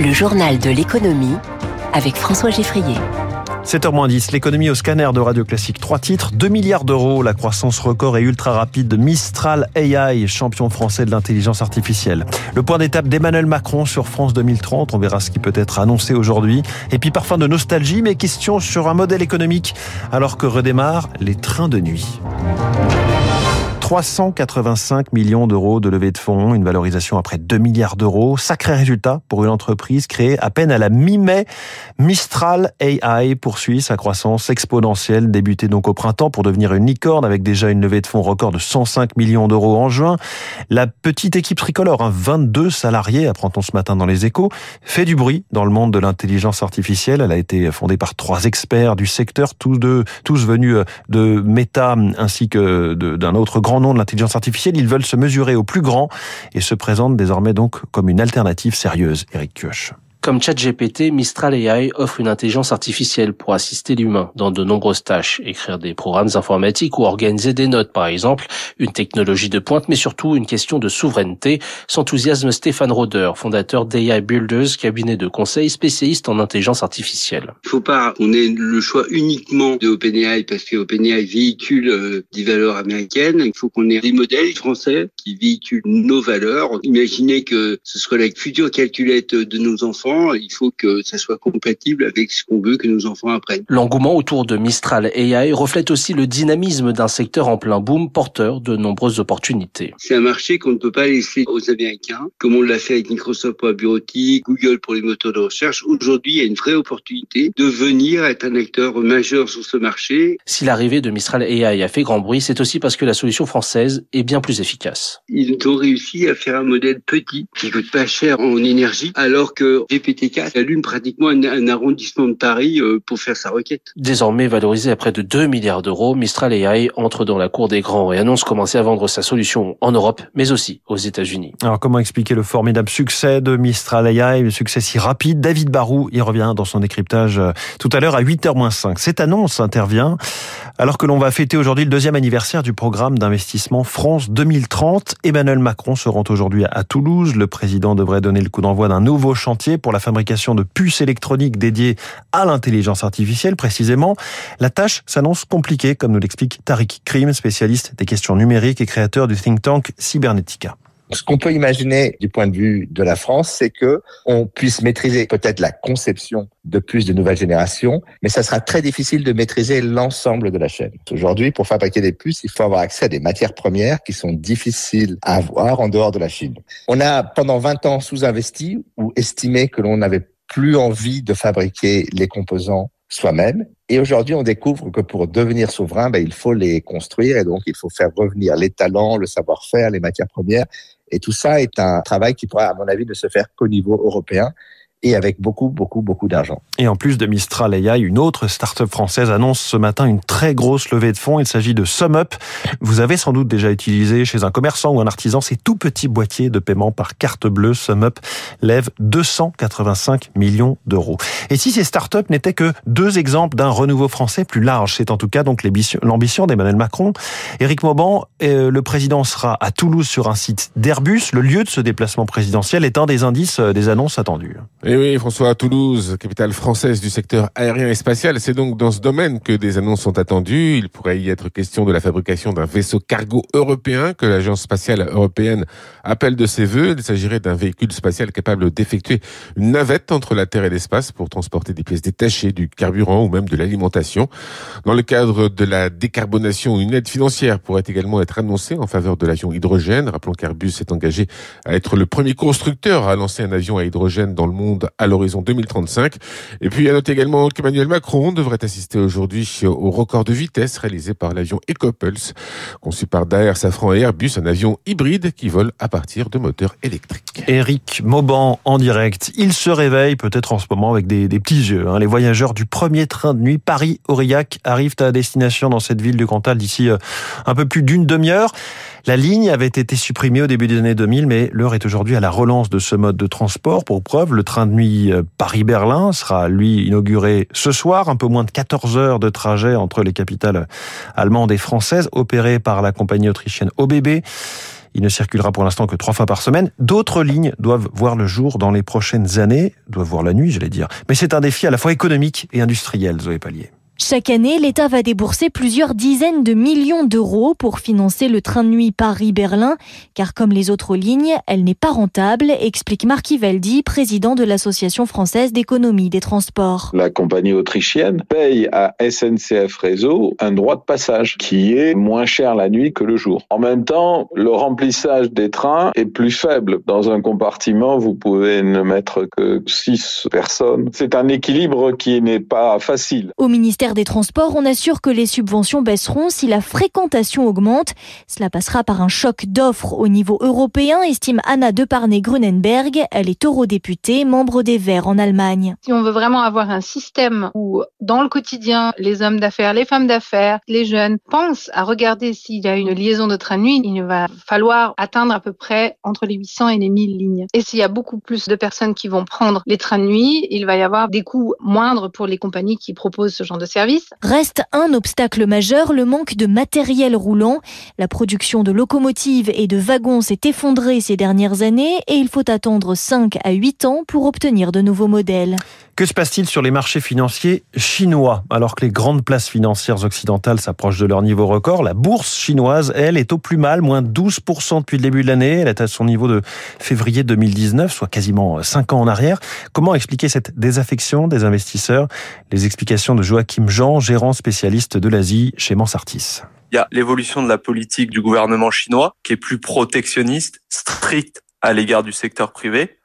Le journal de l'économie avec François Geffrier. 7h10, l'économie au scanner de Radio Classique. Trois titres, 2 milliards d'euros, la croissance record et ultra rapide de Mistral AI, champion français de l'intelligence artificielle. Le point d'étape d'Emmanuel Macron sur France 2030, on verra ce qui peut être annoncé aujourd'hui. Et puis parfum de nostalgie, mais question sur un modèle économique, alors que redémarrent les trains de nuit. 385 millions d'euros de levée de fonds, une valorisation à près de 2 milliards d'euros. Sacré résultat pour une entreprise créée à peine à la mi-mai. Mistral AI poursuit sa croissance exponentielle, débutée donc au printemps pour devenir une licorne avec déjà une levée de fonds record de 105 millions d'euros en juin. La petite équipe tricolore, hein, 22 salariés, apprend-on ce matin dans les échos, fait du bruit dans le monde de l'intelligence artificielle. Elle a été fondée par trois experts du secteur, tous deux, tous venus de Meta ainsi que d'un autre grand nom de l'intelligence artificielle, ils veulent se mesurer au plus grand et se présentent désormais donc comme une alternative sérieuse. Eric. Comme ChatGPT, Mistral AI offre une intelligence artificielle pour assister l'humain dans de nombreuses tâches, écrire des programmes informatiques ou organiser des notes par exemple, une technologie de pointe mais surtout une question de souveraineté, s'enthousiasme Stéphane Roder, fondateur d'AI Builders, cabinet de conseil spécialiste en intelligence artificielle. Il faut pas qu'on ait le choix uniquement de OpenAI parce que OpenAI véhicule euh, des valeurs américaines, il faut qu'on ait des modèles français qui véhiculent nos valeurs. Imaginez que ce soit la future calculette de nos enfants il faut que ça soit compatible avec ce qu'on veut que nos enfants apprennent. L'engouement autour de Mistral AI reflète aussi le dynamisme d'un secteur en plein boom porteur de nombreuses opportunités. C'est un marché qu'on ne peut pas laisser aux Américains, comme on l'a fait avec Microsoft pour la bureautique, Google pour les moteurs de recherche. Aujourd'hui, il y a une vraie opportunité de venir être un acteur majeur sur ce marché. Si l'arrivée de Mistral AI a fait grand bruit, c'est aussi parce que la solution française est bien plus efficace. Ils ont réussi à faire un modèle petit qui coûte pas cher en énergie, alors que GPT-4 allume pratiquement un, arrondissement de Paris euh, pour faire sa requête. Désormais valorisé à près de 2 milliards d'euros, Mistral AI entre dans la cour des grands et annonce commencer à vendre sa solution en Europe, mais aussi aux États-Unis. Alors comment expliquer le formidable succès de Mistral AI, le succès si rapide? David Barou y revient dans son décryptage euh, tout à l'heure à 8h-5. Cette annonce intervient alors que l'on va fêter aujourd'hui le deuxième anniversaire du programme d'investissement France 2030. Emmanuel Macron se rend aujourd'hui à Toulouse. Le président devrait donner le coup d'envoi d'un nouveau chantier pour la fabrication de puces électroniques dédiées à l'intelligence artificielle précisément. La tâche s'annonce compliquée, comme nous l'explique Tariq Krim, spécialiste des questions numériques et créateur du think tank Cybernetica. Ce qu'on peut imaginer du point de vue de la France, c'est que on puisse maîtriser peut-être la conception de plus de nouvelles générations, mais ça sera très difficile de maîtriser l'ensemble de la chaîne. Aujourd'hui, pour fabriquer des puces, il faut avoir accès à des matières premières qui sont difficiles à avoir en dehors de la Chine. On a pendant 20 ans sous-investi ou estimé que l'on n'avait plus envie de fabriquer les composants soi-même. Et aujourd'hui, on découvre que pour devenir souverain, ben, il faut les construire et donc il faut faire revenir les talents, le savoir-faire, les matières premières. Et tout ça est un travail qui pourra, à mon avis, ne se faire qu'au niveau européen et avec beaucoup, beaucoup, beaucoup d'argent. Et en plus de Mistral AI, une autre start-up française annonce ce matin une très grosse levée de fonds. Il s'agit de SumUp. Vous avez sans doute déjà utilisé chez un commerçant ou un artisan ces tout petits boîtiers de paiement par carte bleue. SumUp lève 285 millions d'euros. Et si ces start-up n'étaient que deux exemples d'un renouveau français plus large, c'est en tout cas donc l'ambition d'Emmanuel Macron. Éric Mauban, euh, le président sera à Toulouse sur un site d'Airbus. Le lieu de ce déplacement présidentiel est un des indices euh, des annonces attendues. Et oui, François, Toulouse, capitale française du secteur aérien et spatial, c'est donc dans ce domaine que des annonces sont attendues. Il pourrait y être question de la fabrication d'un vaisseau cargo européen que l'Agence spatiale européenne appelle de ses voeux. Il s'agirait d'un véhicule spatial capable d'effectuer une navette entre la Terre et l'espace pour transporter des pièces détachées, du carburant ou même de l'alimentation. Dans le cadre de la décarbonation, une aide financière pourrait également être annoncée en faveur de l'avion hydrogène. Rappelons qu'Airbus s'est engagé à être le premier constructeur à lancer un avion à hydrogène dans le monde à l'horizon 2035. Et puis à noter également qu'Emmanuel Macron devrait assister aujourd'hui au record de vitesse réalisé par l'avion EcoPulse, conçu par Daher, Safran et Airbus, un avion hybride qui vole à partir de moteurs électriques. Eric Mauban en direct. Il se réveille peut-être en ce moment avec des, petits yeux. Hein. Les voyageurs du premier train de nuit Paris-Aurillac arrivent à destination dans cette ville du Cantal d'ici euh, un peu plus d'une demi-heure. La ligne avait été supprimée au début des années 2000, mais l'heure est aujourd'hui à la relance de ce mode de transport. Pour preuve, le train de nuit euh, Paris-Berlin sera, lui, inauguré ce soir. Un peu moins de 14 heures de trajet entre les capitales allemandes et françaises, opéré par la compagnie autrichienne OBB. Il ne circulera pour l'instant que trois fois par semaine. D'autres lignes doivent voir le jour dans les prochaines années, doivent voir la nuit, j'allais dire. Mais c'est un défi à la fois économique et industriel, Zoé Pallier. Chaque année, l'État va débourser plusieurs dizaines de millions d'euros pour financer le train de nuit Paris-Berlin, car comme les autres lignes, elle n'est pas rentable, explique Marc Ivaldi, président de l'Association française d'économie des transports. La compagnie autrichienne paye à SNCF Réseau un droit de passage qui est moins cher la nuit que le jour. En même temps, le remplissage des trains est plus faible. Dans un compartiment, vous pouvez ne mettre que 6 personnes. C'est un équilibre qui n'est pas facile. Au ministère des Transports, on assure que les subventions baisseront si la fréquentation augmente. Cela passera par un choc d'offres au niveau européen, estime Anna Deparnay-Grunenberg. Elle est eurodéputée, membre des Verts en Allemagne. Si on veut vraiment avoir un système où, dans le quotidien, les hommes d'affaires, les femmes d'affaires, les jeunes pensent à regarder s'il y a une liaison de train de nuit, il va falloir atteindre à peu près entre les 800 et les 1000 lignes. Et s'il y a beaucoup plus de personnes qui vont prendre les trains de nuit, il va y avoir des coûts moindres pour les compagnies qui proposent ce genre de Reste un obstacle majeur, le manque de matériel roulant. La production de locomotives et de wagons s'est effondrée ces dernières années et il faut attendre 5 à 8 ans pour obtenir de nouveaux modèles. Que se passe-t-il sur les marchés financiers chinois Alors que les grandes places financières occidentales s'approchent de leur niveau record, la bourse chinoise, elle, est au plus mal, moins 12% depuis le début de l'année. Elle est à son niveau de février 2019, soit quasiment 5 ans en arrière. Comment expliquer cette désaffection des investisseurs? Les explications de Joachim Jean, gérant spécialiste de l'Asie chez Mansartis. Il y a l'évolution de la politique du gouvernement chinois qui est plus protectionniste, stricte à l'égard du secteur privé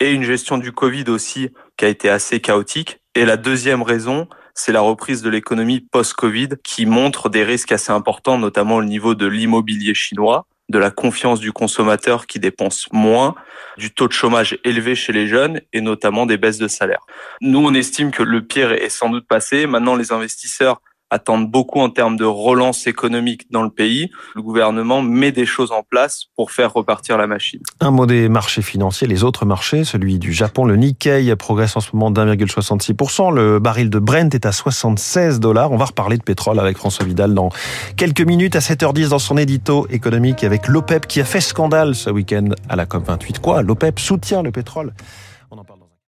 et une gestion du Covid aussi qui a été assez chaotique. Et la deuxième raison, c'est la reprise de l'économie post-Covid qui montre des risques assez importants, notamment au niveau de l'immobilier chinois, de la confiance du consommateur qui dépense moins, du taux de chômage élevé chez les jeunes et notamment des baisses de salaire. Nous, on estime que le pire est sans doute passé. Maintenant, les investisseurs attendent beaucoup en termes de relance économique dans le pays. Le gouvernement met des choses en place pour faire repartir la machine. Un mot des marchés financiers, les autres marchés, celui du Japon, le Nikkei progresse en ce moment d'1,66%. Le baril de Brent est à 76 dollars. On va reparler de pétrole avec François Vidal dans quelques minutes à 7h10 dans son édito économique avec l'OPEP qui a fait scandale ce week-end à la COP28. Quoi? L'OPEP soutient le pétrole?